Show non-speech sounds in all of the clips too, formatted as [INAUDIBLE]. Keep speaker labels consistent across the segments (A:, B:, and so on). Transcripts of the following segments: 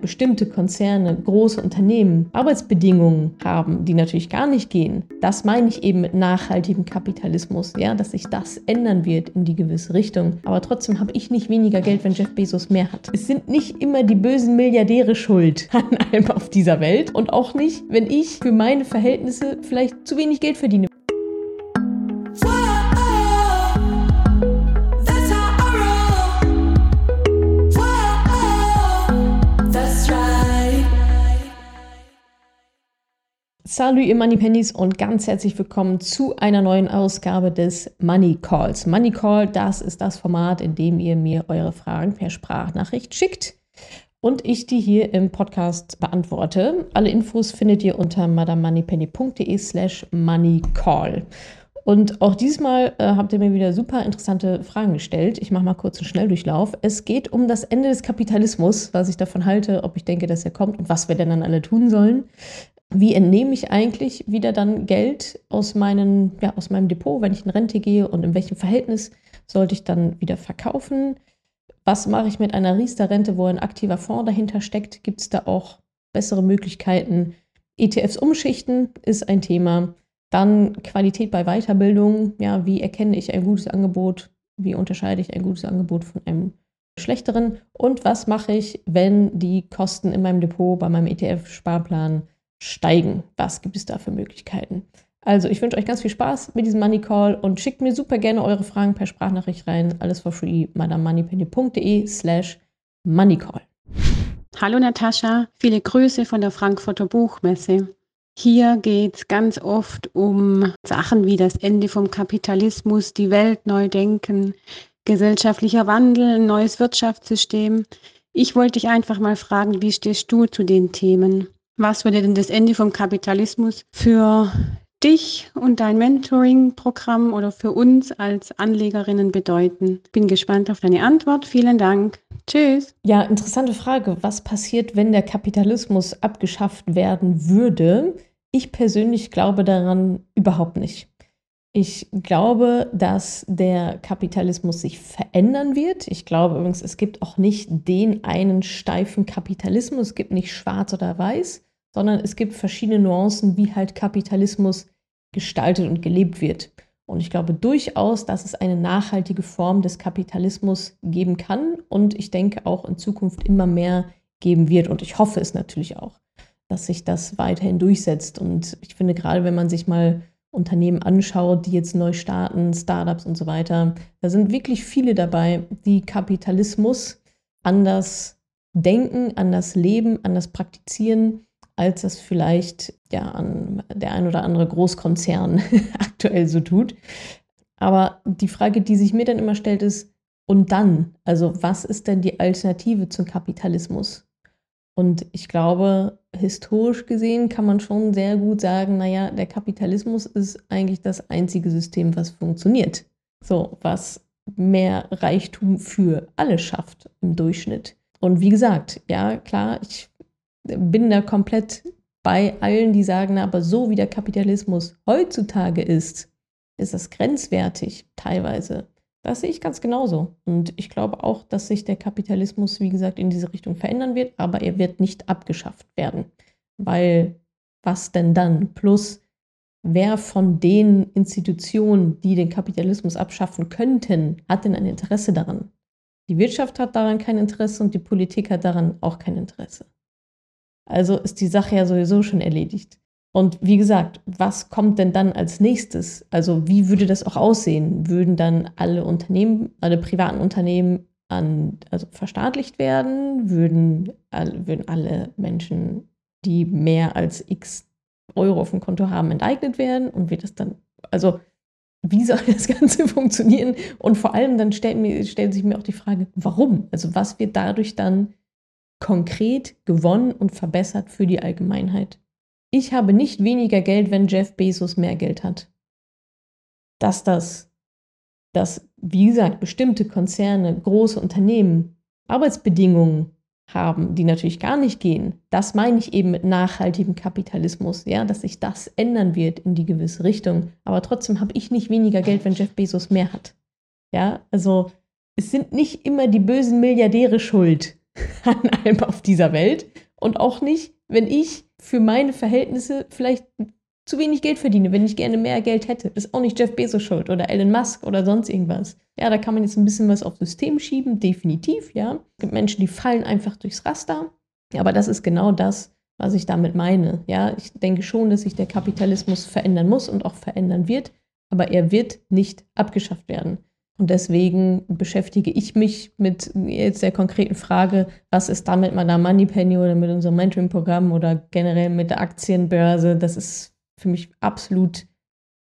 A: bestimmte Konzerne, große Unternehmen Arbeitsbedingungen haben, die natürlich gar nicht gehen, das meine ich eben mit nachhaltigem Kapitalismus, ja, dass sich das ändern wird in die gewisse Richtung. Aber trotzdem habe ich nicht weniger Geld, wenn Jeff Bezos mehr hat. Es sind nicht immer die bösen Milliardäre schuld [LAUGHS] an allem auf dieser Welt und auch nicht, wenn ich für meine Verhältnisse vielleicht zu wenig Geld verdiene. Salut ihr Money Pennies und ganz herzlich willkommen zu einer neuen Ausgabe des Money Calls. Money Call, das ist das Format, in dem ihr mir eure Fragen per Sprachnachricht schickt und ich die hier im Podcast beantworte. Alle Infos findet ihr unter madamoneypenny.de slash moneycall. Und auch diesmal äh, habt ihr mir wieder super interessante Fragen gestellt. Ich mache mal kurz einen Schnelldurchlauf. Es geht um das Ende des Kapitalismus, was ich davon halte, ob ich denke, dass er kommt und was wir denn dann alle tun sollen wie entnehme ich eigentlich wieder dann Geld aus, meinen, ja, aus meinem Depot, wenn ich in Rente gehe und in welchem Verhältnis sollte ich dann wieder verkaufen? Was mache ich mit einer Riester-Rente, wo ein aktiver Fonds dahinter steckt? Gibt es da auch bessere Möglichkeiten? ETFs umschichten ist ein Thema. Dann Qualität bei Weiterbildung. Ja, wie erkenne ich ein gutes Angebot? Wie unterscheide ich ein gutes Angebot von einem schlechteren? Und was mache ich, wenn die Kosten in meinem Depot bei meinem ETF-Sparplan steigen. Was gibt es da für Möglichkeiten? Also, ich wünsche euch ganz viel Spaß mit diesem Money Call und schickt mir super gerne eure Fragen per Sprachnachricht rein. Alles for free, madamoneypenny.de slash moneycall.
B: Hallo Natascha, viele Grüße von der Frankfurter Buchmesse. Hier geht es ganz oft um Sachen wie das Ende vom Kapitalismus, die Welt neu denken, gesellschaftlicher Wandel, neues Wirtschaftssystem. Ich wollte dich einfach mal fragen, wie stehst du zu den Themen? Was würde denn das Ende vom Kapitalismus für dich und dein Mentoring-Programm oder für uns als Anlegerinnen bedeuten? Bin gespannt auf deine Antwort. Vielen Dank. Tschüss.
A: Ja, interessante Frage. Was passiert, wenn der Kapitalismus abgeschafft werden würde? Ich persönlich glaube daran überhaupt nicht. Ich glaube, dass der Kapitalismus sich verändern wird. Ich glaube übrigens, es gibt auch nicht den einen steifen Kapitalismus. Es gibt nicht schwarz oder weiß sondern es gibt verschiedene Nuancen, wie halt Kapitalismus gestaltet und gelebt wird. Und ich glaube durchaus, dass es eine nachhaltige Form des Kapitalismus geben kann und ich denke auch in Zukunft immer mehr geben wird. Und ich hoffe es natürlich auch, dass sich das weiterhin durchsetzt. Und ich finde gerade, wenn man sich mal Unternehmen anschaut, die jetzt neu starten, Startups und so weiter, da sind wirklich viele dabei, die Kapitalismus anders denken, anders leben, anders praktizieren als es vielleicht ja, an der ein oder andere Großkonzern [LAUGHS] aktuell so tut. Aber die Frage, die sich mir dann immer stellt, ist, und dann? Also was ist denn die Alternative zum Kapitalismus? Und ich glaube, historisch gesehen kann man schon sehr gut sagen, naja, der Kapitalismus ist eigentlich das einzige System, was funktioniert. So, was mehr Reichtum für alle schafft im Durchschnitt. Und wie gesagt, ja, klar, ich bin da komplett bei allen, die sagen, aber so wie der Kapitalismus heutzutage ist, ist das grenzwertig teilweise. Das sehe ich ganz genauso. Und ich glaube auch, dass sich der Kapitalismus, wie gesagt, in diese Richtung verändern wird, aber er wird nicht abgeschafft werden. Weil was denn dann? Plus, wer von den Institutionen, die den Kapitalismus abschaffen könnten, hat denn ein Interesse daran? Die Wirtschaft hat daran kein Interesse und die Politik hat daran auch kein Interesse. Also ist die Sache ja sowieso schon erledigt. Und wie gesagt, was kommt denn dann als nächstes? Also wie würde das auch aussehen? Würden dann alle Unternehmen, alle privaten Unternehmen an, also verstaatlicht werden? Würden, würden alle Menschen, die mehr als x Euro auf dem Konto haben, enteignet werden? Und wird das dann, also wie soll das Ganze [LAUGHS] funktionieren? Und vor allem dann stellt, mir, stellt sich mir auch die Frage, warum? Also was wird dadurch dann konkret gewonnen und verbessert für die Allgemeinheit. Ich habe nicht weniger Geld, wenn Jeff Bezos mehr Geld hat. Dass das, dass, wie gesagt, bestimmte Konzerne, große Unternehmen Arbeitsbedingungen haben, die natürlich gar nicht gehen, das meine ich eben mit nachhaltigem Kapitalismus, ja, dass sich das ändern wird in die gewisse Richtung. Aber trotzdem habe ich nicht weniger Geld, wenn Jeff Bezos mehr hat. Ja, also es sind nicht immer die bösen Milliardäre schuld [LAUGHS] an allem auf dieser Welt und auch nicht, wenn ich für meine Verhältnisse vielleicht zu wenig Geld verdiene, wenn ich gerne mehr Geld hätte. Ist auch nicht Jeff Bezos schuld oder Elon Musk oder sonst irgendwas. Ja, da kann man jetzt ein bisschen was aufs System schieben, definitiv, ja. Es gibt Menschen, die fallen einfach durchs Raster. Aber das ist genau das, was ich damit meine. Ja, ich denke schon, dass sich der Kapitalismus verändern muss und auch verändern wird, aber er wird nicht abgeschafft werden. Und deswegen beschäftige ich mich mit jetzt der konkreten Frage, was ist da mit meiner Moneypenny oder mit unserem Mentoring-Programm oder generell mit der Aktienbörse. Das ist für mich absolut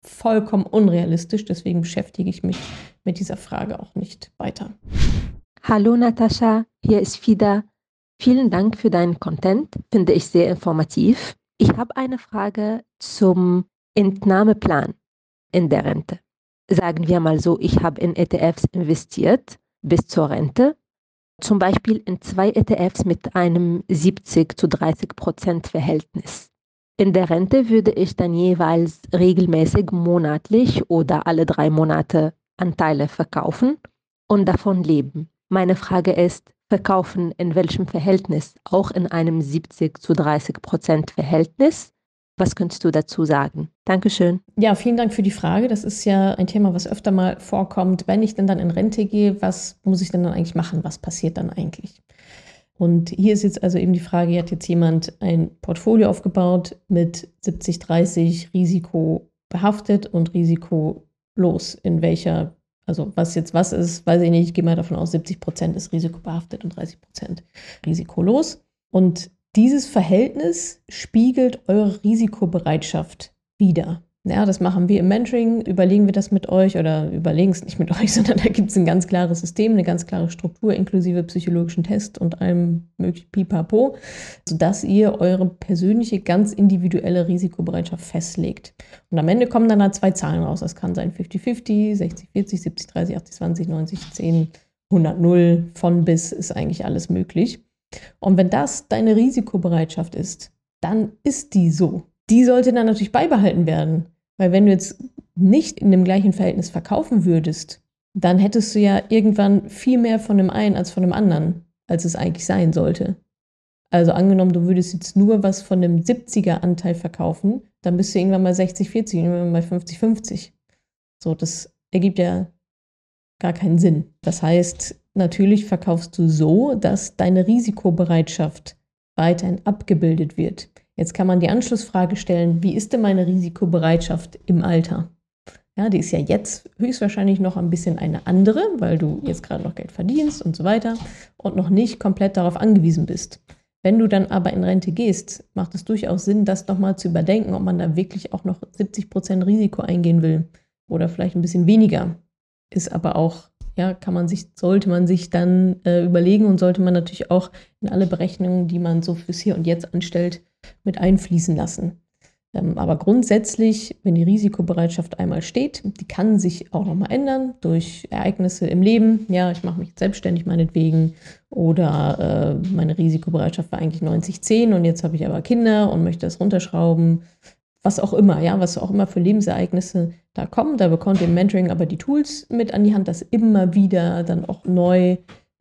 A: vollkommen unrealistisch. Deswegen beschäftige ich mich mit dieser Frage auch nicht weiter.
C: Hallo Natascha, hier ist Fida. Vielen Dank für deinen Content, finde ich sehr informativ. Ich habe eine Frage zum Entnahmeplan in der Rente. Sagen wir mal so, ich habe in ETFs investiert bis zur Rente, zum Beispiel in zwei ETFs mit einem 70 zu 30 Prozent Verhältnis. In der Rente würde ich dann jeweils regelmäßig monatlich oder alle drei Monate Anteile verkaufen und davon leben. Meine Frage ist, verkaufen in welchem Verhältnis? Auch in einem 70 zu 30 Prozent Verhältnis? Was könntest du dazu sagen? Dankeschön.
A: Ja, vielen Dank für die Frage. Das ist ja ein Thema, was öfter mal vorkommt. Wenn ich denn dann in Rente gehe, was muss ich denn dann eigentlich machen? Was passiert dann eigentlich? Und hier ist jetzt also eben die Frage, hat jetzt jemand ein Portfolio aufgebaut mit 70-30 Risiko behaftet und risikolos. In welcher, also was jetzt was ist, weiß ich nicht, ich gehe mal davon aus, 70 Prozent ist risikobehaftet und 30 Prozent risikolos. Und dieses Verhältnis spiegelt eure Risikobereitschaft wider. Ja, das machen wir im Mentoring, überlegen wir das mit euch oder überlegen es nicht mit [LAUGHS] euch, sondern da gibt es ein ganz klares System, eine ganz klare Struktur inklusive psychologischen Test und allem möglichen Pipapo, sodass ihr eure persönliche, ganz individuelle Risikobereitschaft festlegt. Und am Ende kommen dann da zwei Zahlen raus. Das kann sein 50-50, 60-40, 70-30, 80-20, 90-10, 100-0, von bis ist eigentlich alles möglich. Und wenn das deine Risikobereitschaft ist, dann ist die so. Die sollte dann natürlich beibehalten werden. Weil wenn du jetzt nicht in dem gleichen Verhältnis verkaufen würdest, dann hättest du ja irgendwann viel mehr von dem einen als von dem anderen, als es eigentlich sein sollte. Also angenommen, du würdest jetzt nur was von dem 70er Anteil verkaufen, dann bist du irgendwann mal 60, 40, irgendwann mal 50, 50. So, das ergibt ja gar keinen Sinn. Das heißt, natürlich verkaufst du so, dass deine Risikobereitschaft weiterhin abgebildet wird. Jetzt kann man die Anschlussfrage stellen, wie ist denn meine Risikobereitschaft im Alter? Ja, die ist ja jetzt höchstwahrscheinlich noch ein bisschen eine andere, weil du jetzt gerade noch Geld verdienst und so weiter und noch nicht komplett darauf angewiesen bist. Wenn du dann aber in Rente gehst, macht es durchaus Sinn, das nochmal zu überdenken, ob man da wirklich auch noch 70 Prozent Risiko eingehen will oder vielleicht ein bisschen weniger. Ist aber auch, ja, kann man sich, sollte man sich dann äh, überlegen und sollte man natürlich auch in alle Berechnungen, die man so fürs Hier und Jetzt anstellt, mit einfließen lassen. Ähm, aber grundsätzlich, wenn die Risikobereitschaft einmal steht, die kann sich auch nochmal ändern durch Ereignisse im Leben. Ja, ich mache mich selbstständig meinetwegen oder äh, meine Risikobereitschaft war eigentlich 90-10 und jetzt habe ich aber Kinder und möchte das runterschrauben. Was auch immer, ja, was auch immer für Lebensereignisse da kommen. Da bekommt ihr im Mentoring aber die Tools mit an die Hand, das immer wieder dann auch neu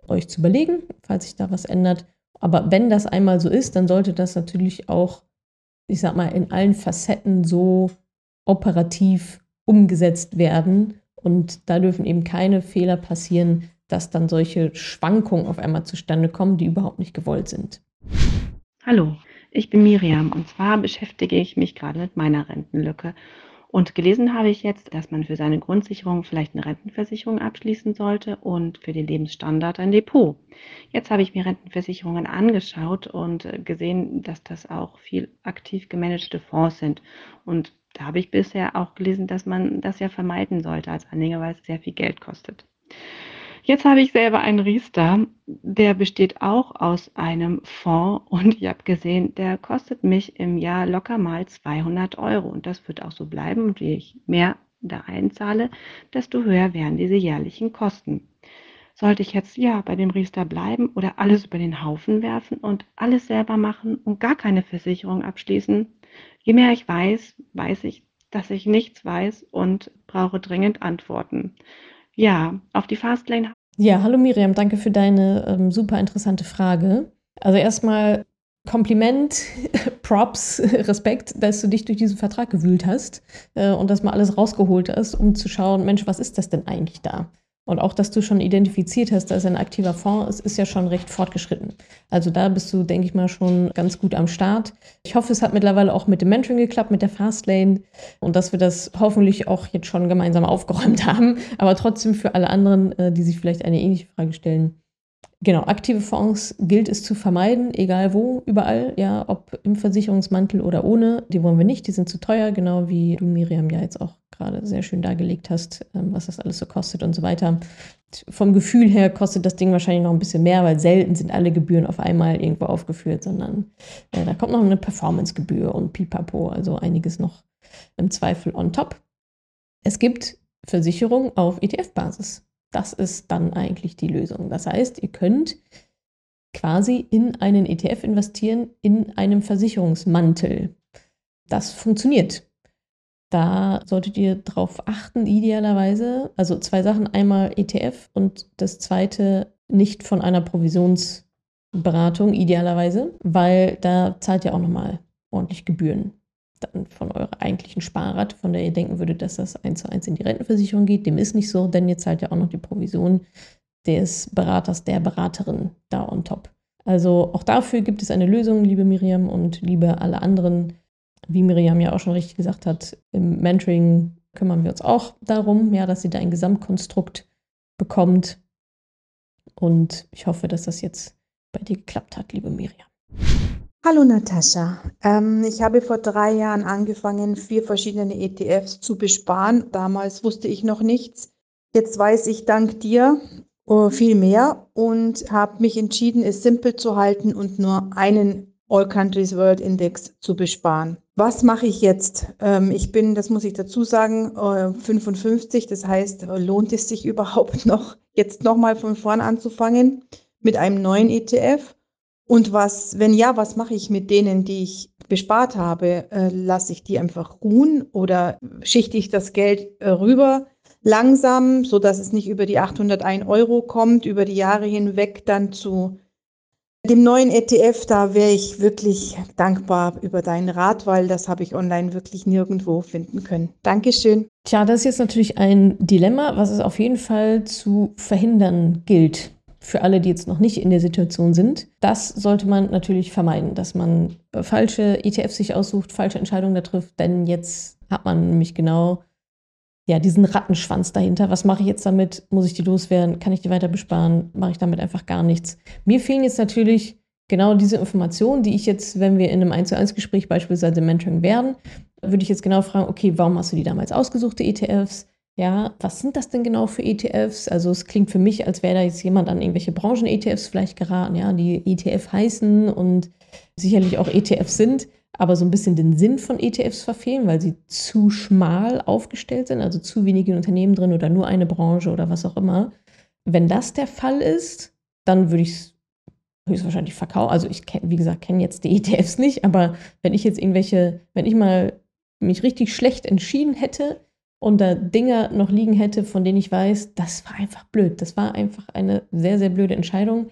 A: euch zu überlegen, falls sich da was ändert. Aber wenn das einmal so ist, dann sollte das natürlich auch, ich sag mal, in allen Facetten so operativ umgesetzt werden. Und da dürfen eben keine Fehler passieren, dass dann solche Schwankungen auf einmal zustande kommen, die überhaupt nicht gewollt sind.
D: Hallo, ich bin Miriam und zwar beschäftige ich mich gerade mit meiner Rentenlücke und gelesen habe ich jetzt, dass man für seine Grundsicherung vielleicht eine Rentenversicherung abschließen sollte und für den Lebensstandard ein Depot. Jetzt habe ich mir Rentenversicherungen angeschaut und gesehen, dass das auch viel aktiv gemanagte Fonds sind. Und da habe ich bisher auch gelesen, dass man das ja vermeiden sollte als Anleger, weil es sehr viel Geld kostet. Jetzt habe ich selber einen Riester, der besteht auch aus einem Fonds und ich habe gesehen, der kostet mich im Jahr locker mal 200 Euro und das wird auch so bleiben und je ich mehr da einzahle, desto höher werden diese jährlichen Kosten. Sollte ich jetzt ja bei dem Riester bleiben oder alles über den Haufen werfen und alles selber machen und gar keine Versicherung abschließen? Je mehr ich weiß, weiß ich, dass ich nichts weiß und brauche dringend Antworten. Ja, auf die Fastlane
A: Ja, hallo Miriam, danke für deine ähm, super interessante Frage. Also erstmal Kompliment, [LAUGHS] Props, [LAUGHS] Respekt, dass du dich durch diesen Vertrag gewühlt hast äh, und das mal alles rausgeholt hast, um zu schauen, Mensch, was ist das denn eigentlich da? Und auch, dass du schon identifiziert hast, dass ein aktiver Fonds ist, ist ja schon recht fortgeschritten. Also da bist du, denke ich mal, schon ganz gut am Start. Ich hoffe, es hat mittlerweile auch mit dem Mentoring geklappt, mit der Fastlane und dass wir das hoffentlich auch jetzt schon gemeinsam aufgeräumt [LAUGHS] haben. Aber trotzdem für alle anderen, äh, die sich vielleicht eine ähnliche Frage stellen, Genau, aktive Fonds gilt es zu vermeiden, egal wo, überall, ja, ob im Versicherungsmantel oder ohne. Die wollen wir nicht, die sind zu teuer, genau wie du, Miriam, ja jetzt auch gerade sehr schön dargelegt hast, ähm, was das alles so kostet und so weiter. Vom Gefühl her kostet das Ding wahrscheinlich noch ein bisschen mehr, weil selten sind alle Gebühren auf einmal irgendwo aufgeführt, sondern äh, da kommt noch eine Performancegebühr und pipapo, also einiges noch im Zweifel on top. Es gibt Versicherungen auf ETF-Basis. Das ist dann eigentlich die Lösung. Das heißt, ihr könnt quasi in einen ETF investieren, in einem Versicherungsmantel. Das funktioniert. Da solltet ihr darauf achten, idealerweise. Also zwei Sachen. Einmal ETF und das zweite nicht von einer Provisionsberatung, idealerweise, weil da zahlt ihr auch nochmal ordentlich Gebühren dann von eurer eigentlichen Sparrate, von der ihr denken würdet, dass das eins zu eins in die Rentenversicherung geht. Dem ist nicht so, denn ihr zahlt ja auch noch die Provision des Beraters, der Beraterin da on top. Also auch dafür gibt es eine Lösung, liebe Miriam und liebe alle anderen. Wie Miriam ja auch schon richtig gesagt hat, im Mentoring kümmern wir uns auch darum, ja, dass sie da ein Gesamtkonstrukt bekommt. Und ich hoffe, dass das jetzt bei dir geklappt hat, liebe Miriam.
E: Hallo Natascha. Ähm, ich habe vor drei Jahren angefangen, vier verschiedene ETFs zu besparen. Damals wusste ich noch nichts. Jetzt weiß ich dank dir uh, viel mehr und habe mich entschieden, es simpel zu halten und nur einen All Countries World Index zu besparen. Was mache ich jetzt? Ähm, ich bin, das muss ich dazu sagen, äh, 55. Das heißt, lohnt es sich [LAUGHS] überhaupt noch, jetzt nochmal von vorn anzufangen mit einem neuen ETF? Und was, wenn ja, was mache ich mit denen, die ich bespart habe? Äh, lasse ich die einfach ruhen oder schichte ich das Geld äh, rüber langsam, so dass es nicht über die 801 Euro kommt, über die Jahre hinweg dann zu dem neuen ETF? Da wäre ich wirklich dankbar über deinen Rat, weil das habe ich online wirklich nirgendwo finden können. Dankeschön.
A: Tja, das ist jetzt natürlich ein Dilemma, was es auf jeden Fall zu verhindern gilt für alle, die jetzt noch nicht in der Situation sind. Das sollte man natürlich vermeiden, dass man falsche ETFs sich aussucht, falsche Entscheidungen da trifft, denn jetzt hat man nämlich genau ja, diesen Rattenschwanz dahinter. Was mache ich jetzt damit? Muss ich die loswerden? Kann ich die weiter besparen? Mache ich damit einfach gar nichts? Mir fehlen jetzt natürlich genau diese Informationen, die ich jetzt, wenn wir in einem 1 zu 1 Gespräch beispielsweise Mentoring werden, würde ich jetzt genau fragen, okay, warum hast du die damals ausgesucht, die ETFs? Ja, was sind das denn genau für ETFs? Also es klingt für mich, als wäre da jetzt jemand an irgendwelche Branchen-ETFs vielleicht geraten, ja, die ETF heißen und sicherlich auch ETFs sind, aber so ein bisschen den Sinn von ETFs verfehlen, weil sie zu schmal aufgestellt sind, also zu wenige Unternehmen drin oder nur eine Branche oder was auch immer. Wenn das der Fall ist, dann würde ich es höchstwahrscheinlich verkaufen. Also ich kenne, wie gesagt, kenne jetzt die ETFs nicht, aber wenn ich jetzt irgendwelche, wenn ich mal mich richtig schlecht entschieden hätte, und da Dinge noch liegen hätte, von denen ich weiß, das war einfach blöd. Das war einfach eine sehr, sehr blöde Entscheidung.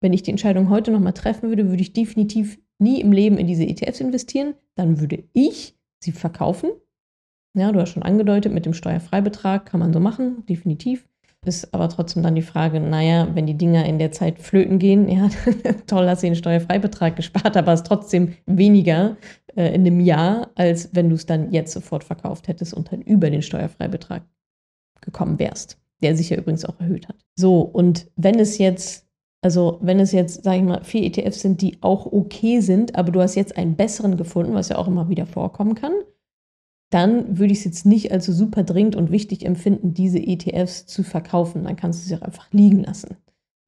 A: Wenn ich die Entscheidung heute nochmal treffen würde, würde ich definitiv nie im Leben in diese ETFs investieren. Dann würde ich sie verkaufen. Ja, du hast schon angedeutet, mit dem Steuerfreibetrag kann man so machen, definitiv. Ist aber trotzdem dann die Frage, naja, wenn die Dinger in der Zeit flöten gehen, ja, [LAUGHS] toll, hast du den Steuerfreibetrag gespart, aber es ist trotzdem weniger, äh, in einem Jahr, als wenn du es dann jetzt sofort verkauft hättest und dann über den Steuerfreibetrag gekommen wärst, der sich ja übrigens auch erhöht hat. So, und wenn es jetzt, also wenn es jetzt, sage ich mal, vier ETFs sind, die auch okay sind, aber du hast jetzt einen besseren gefunden, was ja auch immer wieder vorkommen kann, dann würde ich es jetzt nicht als so super dringend und wichtig empfinden, diese ETFs zu verkaufen. Dann kannst du sie auch einfach liegen lassen.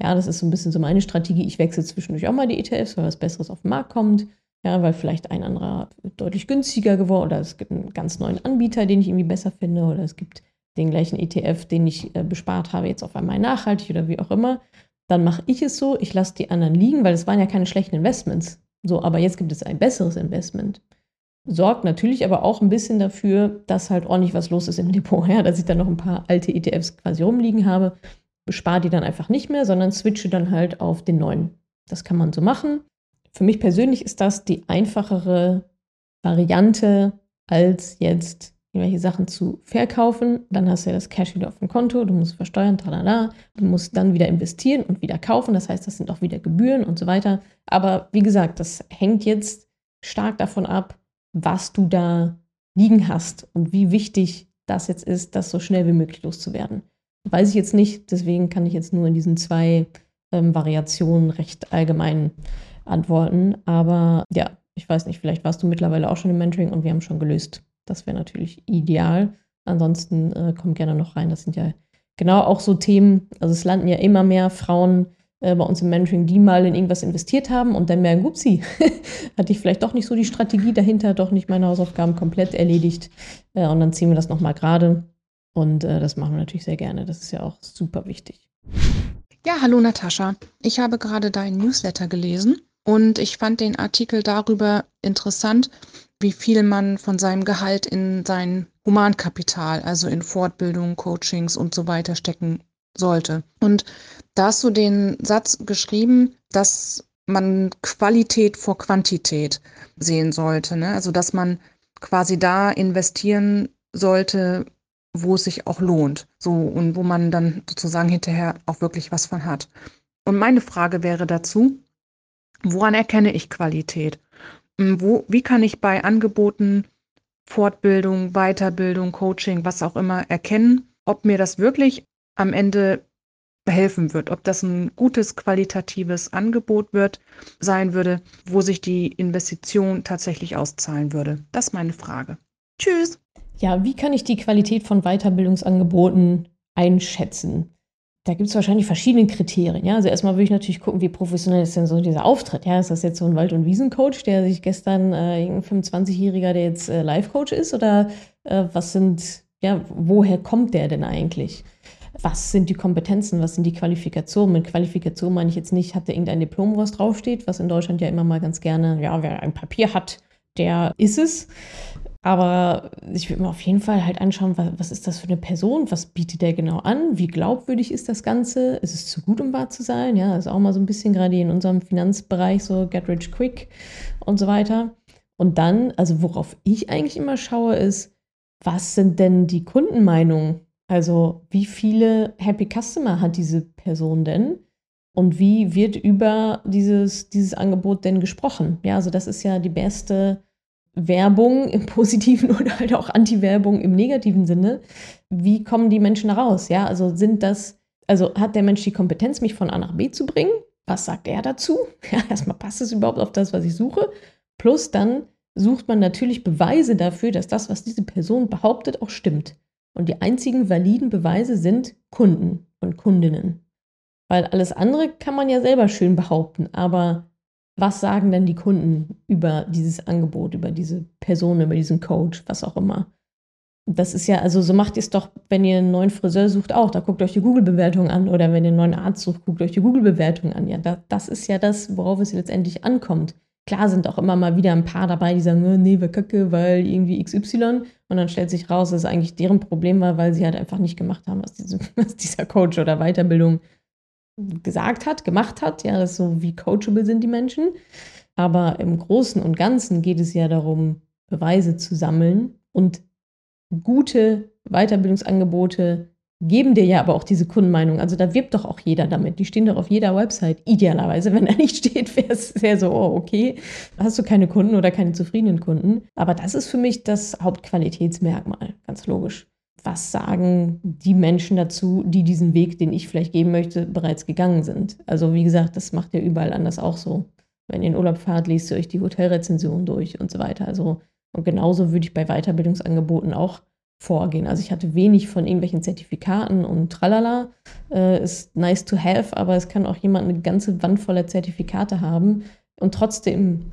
A: Ja, das ist so ein bisschen so meine Strategie. Ich wechsle zwischendurch auch mal die ETFs, weil was Besseres auf den Markt kommt. Ja, weil vielleicht ein anderer deutlich günstiger geworden oder es gibt einen ganz neuen Anbieter, den ich irgendwie besser finde oder es gibt den gleichen ETF, den ich äh, bespart habe, jetzt auf einmal nachhaltig oder wie auch immer. Dann mache ich es so, ich lasse die anderen liegen, weil es waren ja keine schlechten Investments. So, aber jetzt gibt es ein besseres Investment. Sorgt natürlich aber auch ein bisschen dafür, dass halt ordentlich was los ist im Depot, [LAUGHS] ja, dass ich dann noch ein paar alte ETFs quasi rumliegen habe spare die dann einfach nicht mehr, sondern switche dann halt auf den neuen. Das kann man so machen. Für mich persönlich ist das die einfachere Variante, als jetzt irgendwelche Sachen zu verkaufen. Dann hast du ja das Cash wieder auf dem Konto, du musst versteuern, tralala. Du musst dann wieder investieren und wieder kaufen. Das heißt, das sind auch wieder Gebühren und so weiter. Aber wie gesagt, das hängt jetzt stark davon ab, was du da liegen hast und wie wichtig das jetzt ist, das so schnell wie möglich loszuwerden. Weiß ich jetzt nicht, deswegen kann ich jetzt nur in diesen zwei ähm, Variationen recht allgemein antworten. Aber ja, ich weiß nicht, vielleicht warst du mittlerweile auch schon im Mentoring und wir haben schon gelöst. Das wäre natürlich ideal. Ansonsten äh, komm gerne noch rein. Das sind ja genau auch so Themen. Also es landen ja immer mehr Frauen äh, bei uns im Mentoring, die mal in irgendwas investiert haben und dann merken, upsie, [LAUGHS] hatte ich vielleicht doch nicht so die Strategie dahinter, doch nicht meine Hausaufgaben komplett erledigt. Äh, und dann ziehen wir das nochmal gerade. Und äh, das machen wir natürlich sehr gerne. Das ist ja auch super wichtig.
F: Ja, hallo Natascha. Ich habe gerade deinen Newsletter gelesen und ich fand den Artikel darüber interessant, wie viel man von seinem Gehalt in sein Humankapital, also in Fortbildung, Coachings und so weiter stecken sollte. Und da hast du den Satz geschrieben, dass man Qualität vor Quantität sehen sollte. Ne? Also dass man quasi da investieren sollte, wo es sich auch lohnt. So und wo man dann sozusagen hinterher auch wirklich was von hat. Und meine Frage wäre dazu, woran erkenne ich Qualität? Hm, wo, wie kann ich bei Angeboten, Fortbildung, Weiterbildung, Coaching, was auch immer erkennen, ob mir das wirklich am Ende helfen wird, ob das ein gutes qualitatives Angebot wird, sein würde, wo sich die Investition tatsächlich auszahlen würde. Das ist meine Frage. Tschüss.
A: Ja, wie kann ich die Qualität von Weiterbildungsangeboten einschätzen? Da gibt es wahrscheinlich verschiedene Kriterien. Ja? Also erstmal würde ich natürlich gucken, wie professionell ist denn so dieser Auftritt. Ja? Ist das jetzt so ein Wald- und Wiesencoach, der sich gestern äh, ein 25-Jähriger, der jetzt äh, Live-Coach ist? Oder äh, was sind, ja, woher kommt der denn eigentlich? Was sind die Kompetenzen, was sind die Qualifikationen? Mit Qualifikation meine ich jetzt nicht, hat der irgendein Diplom, was draufsteht, was in Deutschland ja immer mal ganz gerne, ja, wer ein Papier hat, der ist es. Aber ich würde mir auf jeden Fall halt anschauen, was, was, ist das für eine Person? Was bietet der genau an? Wie glaubwürdig ist das Ganze? Ist es zu gut, um wahr zu sein? Ja, ist auch mal so ein bisschen gerade in unserem Finanzbereich so get rich quick und so weiter. Und dann, also worauf ich eigentlich immer schaue, ist, was sind denn die Kundenmeinungen? Also wie viele Happy Customer hat diese Person denn? Und wie wird über dieses, dieses Angebot denn gesprochen? Ja, also das ist ja die beste Werbung im [LAUGHS] positiven oder halt auch Anti-Werbung im negativen Sinne. Wie kommen die Menschen raus? Ja, also sind das, also hat der Mensch die Kompetenz, mich von A nach B zu bringen? Was sagt er dazu? [LAUGHS] Ja, erstmal passt es überhaupt auf das, was ich suche. Plus dann sucht man natürlich Beweise dafür, dass das, was diese Person behauptet, auch stimmt. Und die einzigen validen Beweise sind Kunden und Kundinnen. Weil alles andere kann man ja selber schön behaupten, aber was sagen denn die Kunden über dieses Angebot, über diese Person, über diesen Coach, was auch immer. Das ist ja, also so macht ihr es doch, wenn ihr einen neuen Friseur sucht, auch. Da guckt euch die Google-Bewertung an. Oder wenn ihr einen neuen Arzt sucht, guckt euch die Google-Bewertung an. Ja, da, das ist ja das, worauf es letztendlich ankommt. Klar sind auch immer mal wieder ein paar dabei, die sagen, oh, nee, wir kacke, weil irgendwie XY. Und dann stellt sich raus, dass es eigentlich deren Problem war, weil sie halt einfach nicht gemacht haben, was, diese, [LAUGHS] was dieser Coach oder Weiterbildung gesagt hat, gemacht hat. Ja, das ist so, wie coachable sind die Menschen. Aber im Großen und Ganzen geht es ja darum, Beweise zu sammeln und gute Weiterbildungsangebote geben dir ja aber auch diese Kundenmeinung. Also da wirbt doch auch jeder damit. Die stehen doch auf jeder Website. Idealerweise, wenn er nicht [LAUGHS] steht, wäre es sehr so, oh, okay, hast du keine Kunden oder keine zufriedenen Kunden. Aber das ist für mich das Hauptqualitätsmerkmal, ganz logisch was sagen die Menschen dazu, die diesen Weg, den ich vielleicht geben möchte, bereits gegangen sind. Also wie gesagt, das macht ja überall anders auch so. Wenn ihr in Urlaub fahrt, liest ihr euch die Hotelrezension durch und so weiter. Also und genauso würde ich bei Weiterbildungsangeboten auch vorgehen. Also ich hatte wenig von irgendwelchen Zertifikaten und tralala. Äh, ist nice to have, aber es kann auch jemand eine ganze Wand voller Zertifikate haben und trotzdem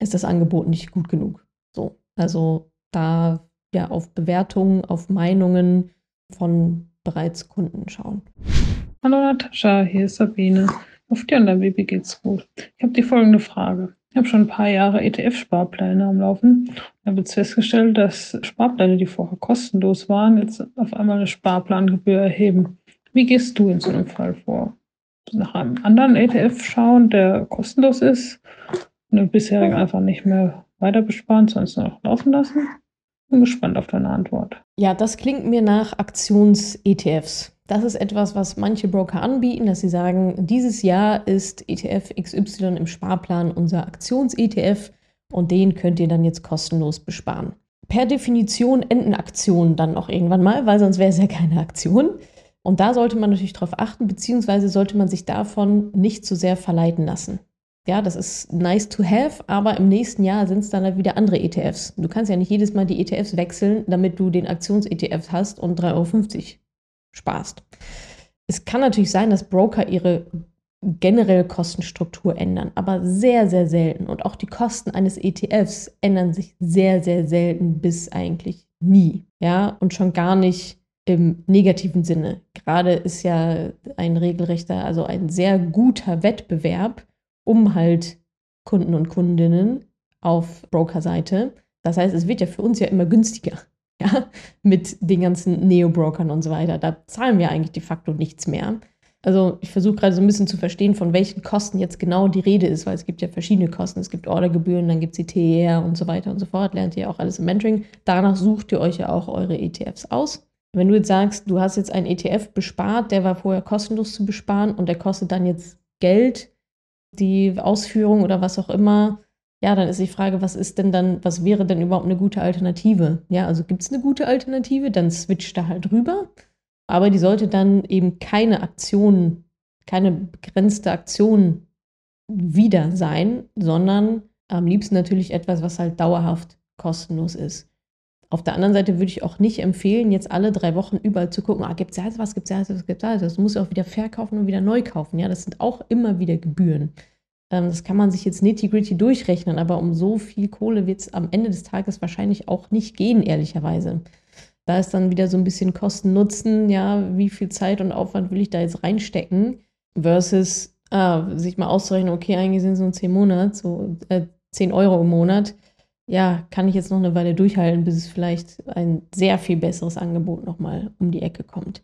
A: ist das Angebot nicht gut genug. So, also da ja auf Bewertungen, auf Meinungen von bereits Kunden schauen.
G: Hallo Natascha, hier ist Sabine. Auf dir und dein Baby geht's gut. Ich habe die folgende Frage. Ich habe schon ein paar Jahre ETF-Sparpläne am Laufen habe jetzt festgestellt, dass Sparpläne, die vorher kostenlos waren, jetzt auf einmal eine Sparplangebühr erheben. Wie gehst du in so einem Fall vor? Nach einem anderen ETF schauen, der kostenlos ist, und den bisherigen einfach nicht mehr weiter besparen, sondern noch laufen lassen? Bin gespannt auf deine Antwort.
A: Ja, das klingt mir nach Aktions-ETFs. Das ist etwas, was manche Broker anbieten, dass sie sagen, dieses Jahr ist ETF XY im Sparplan unser Aktions-ETF und den könnt ihr dann jetzt kostenlos besparen. Per Definition enden Aktionen dann auch irgendwann mal, weil sonst wäre es ja keine Aktion. Und da sollte man natürlich darauf achten, beziehungsweise sollte man sich davon nicht zu sehr verleiten lassen. Ja, das ist nice to have, aber im nächsten Jahr sind es dann halt wieder andere ETFs. Du kannst ja nicht jedes Mal die ETFs wechseln, damit du den Aktions-ETF hast und 3,50 Euro sparst. Es kann natürlich sein, dass Broker ihre generelle Kostenstruktur ändern, aber sehr, sehr selten. Und auch die Kosten eines ETFs ändern sich sehr, sehr selten bis eigentlich nie. Ja, und schon gar nicht im negativen Sinne. Gerade ist ja ein regelrechter, also ein sehr guter Wettbewerb um halt Kunden und Kundinnen auf Broker-Seite. Das heißt, es wird ja für uns ja immer günstiger ja, mit den ganzen Neo-Brokern und so weiter. Da zahlen wir eigentlich de facto nichts mehr. Also ich versuche gerade so ein bisschen zu verstehen, von welchen Kosten jetzt genau die Rede ist, weil es gibt ja verschiedene Kosten. Es gibt Ordergebühren, dann gibt es die TER und so weiter und so fort. Lernt ihr auch alles im Mentoring. Danach sucht ihr euch ja auch eure ETFs aus. Wenn du jetzt sagst, du hast jetzt einen ETF bespart, der war vorher kostenlos zu besparen und der kostet dann jetzt Geld, die Ausführung oder was auch immer, ja, dann ist die Frage, was ist denn dann, was wäre denn überhaupt eine gute Alternative? Ja, also gibt es eine gute Alternative, dann switcht da halt rüber. Aber die sollte dann eben keine Aktion, keine begrenzte Aktion wieder sein, sondern am liebsten natürlich etwas, was halt dauerhaft kostenlos ist. Auf der anderen Seite würde ich auch nicht empfehlen, jetzt alle drei Wochen überall zu gucken, ah, gibt es ja was, gibt es ja was, gibt es ja was. Du musst auch wieder verkaufen und wieder neu kaufen. Ja, das sind auch immer wieder Gebühren. Ähm, das kann man sich jetzt nitty-gritty durchrechnen, aber um so viel Kohle wird es am Ende des Tages wahrscheinlich auch nicht gehen, ehrlicherweise. Da ist dann wieder so ein bisschen Kosten-Nutzen, ja, wie viel Zeit und Aufwand will ich da jetzt reinstecken, versus ah, sich mal auszurechnen, okay, eigentlich sind es nur 10 Monate, so äh, 10 Euro im Monat. Ja, kann ich jetzt noch eine Weile durchhalten, bis es vielleicht ein sehr viel besseres Angebot nochmal um die Ecke kommt.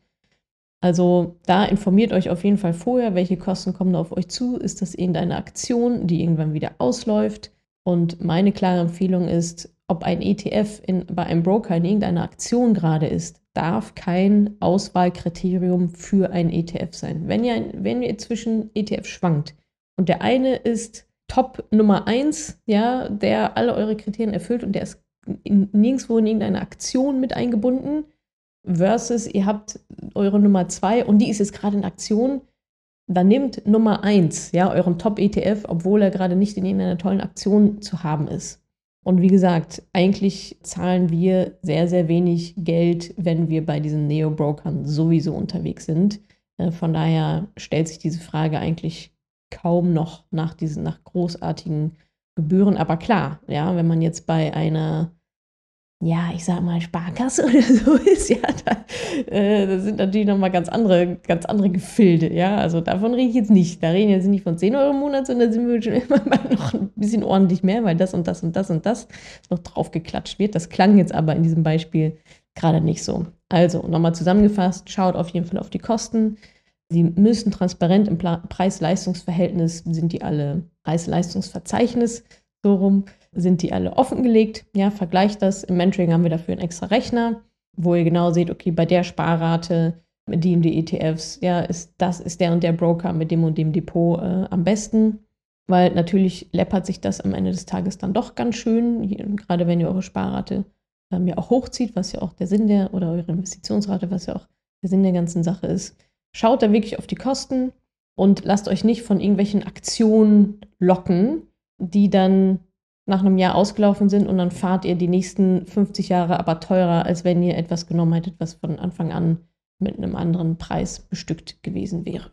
A: Also da informiert euch auf jeden Fall vorher, welche Kosten kommen da auf euch zu. Ist das irgendeine Aktion, die irgendwann wieder ausläuft? Und meine klare Empfehlung ist, ob ein ETF in, bei einem Broker in irgendeiner Aktion gerade ist, darf kein Auswahlkriterium für ein ETF sein. Wenn ihr, wenn ihr zwischen ETF schwankt und der eine ist Top Nummer 1, ja, der alle eure Kriterien erfüllt und der ist in, nirgendwo in irgendeine Aktion mit eingebunden, versus ihr habt eure Nummer 2 und die ist jetzt gerade in Aktion, dann nehmt Nummer 1, ja, euren Top-ETF, obwohl er gerade nicht in irgendeiner tollen Aktion zu haben ist. Und wie gesagt, eigentlich zahlen wir sehr, sehr wenig Geld, wenn wir bei diesen Neo-Brokern sowieso unterwegs sind. Äh, von daher stellt sich diese Frage eigentlich kaum noch nach diesen, nach großartigen Gebühren. Aber klar, ja, wenn man jetzt bei einer ja, ich sag mal, Sparkasse [LAUGHS] oder so ist, ja, da, äh, das sind natürlich nochmal ganz andere, ganz andere Gefilde, ja. Also davon rede ich jetzt nicht. Da reden wir jetzt nicht von 10 Euro im Monat, sondern da sind wir schon [LAUGHS] immer mal noch ein bisschen ordentlich mehr, weil das und das und das und das noch draufgeklatscht wird. Das klang jetzt aber in diesem Beispiel gerade nicht so. Also, nochmal zusammengefasst, schaut auf jeden Fall auf die Kosten. Sie müssen transparent im Preis-Leistungs-Verhältnis, sind die alle Preis-Leistungs-Verzeichnis so rum sind die alle offengelegt. Ja, vergleicht das. Im Mentoring haben wir dafür einen extra Rechner, wo ihr genau seht, okay, bei der Sparrate mit dem die ETFs, ja, ist das ist der und der Broker mit dem und dem Depot äh, am besten. Weil natürlich läppert sich das am Ende des Tages dann doch ganz schön, gerade wenn ihr eure Sparrate ähm, ja auch hochzieht, was ja auch der Sinn der, oder eure Investitionsrate, was ja auch der Sinn der ganzen Sache ist. Schaut da wirklich auf die Kosten und lasst euch nicht von irgendwelchen Aktionen locken, die dann nach einem Jahr ausgelaufen sind und dann fahrt ihr die nächsten 50 Jahre aber teurer, als wenn ihr etwas genommen hättet, was von Anfang an mit einem anderen Preis bestückt gewesen wäre.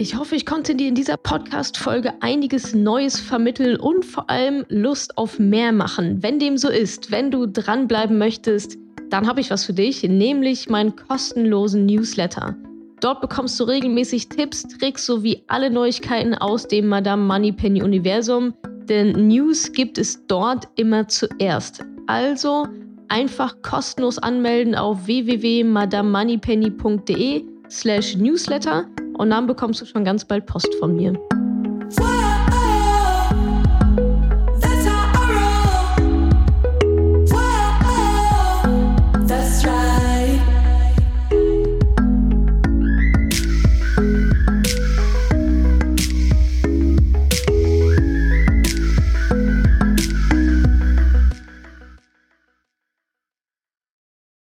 H: Ich hoffe, ich konnte dir in dieser Podcast-Folge einiges Neues vermitteln und vor allem Lust auf mehr machen. Wenn dem so ist, wenn du dranbleiben möchtest, dann habe ich was für dich, nämlich meinen kostenlosen Newsletter. Dort bekommst du regelmäßig Tipps, Tricks sowie alle Neuigkeiten aus dem Madame Moneypenny Universum denn News gibt es dort immer zuerst. Also einfach kostenlos anmelden auf www.madamemoneypenny.de
A: slash newsletter und dann bekommst du schon ganz bald Post von mir.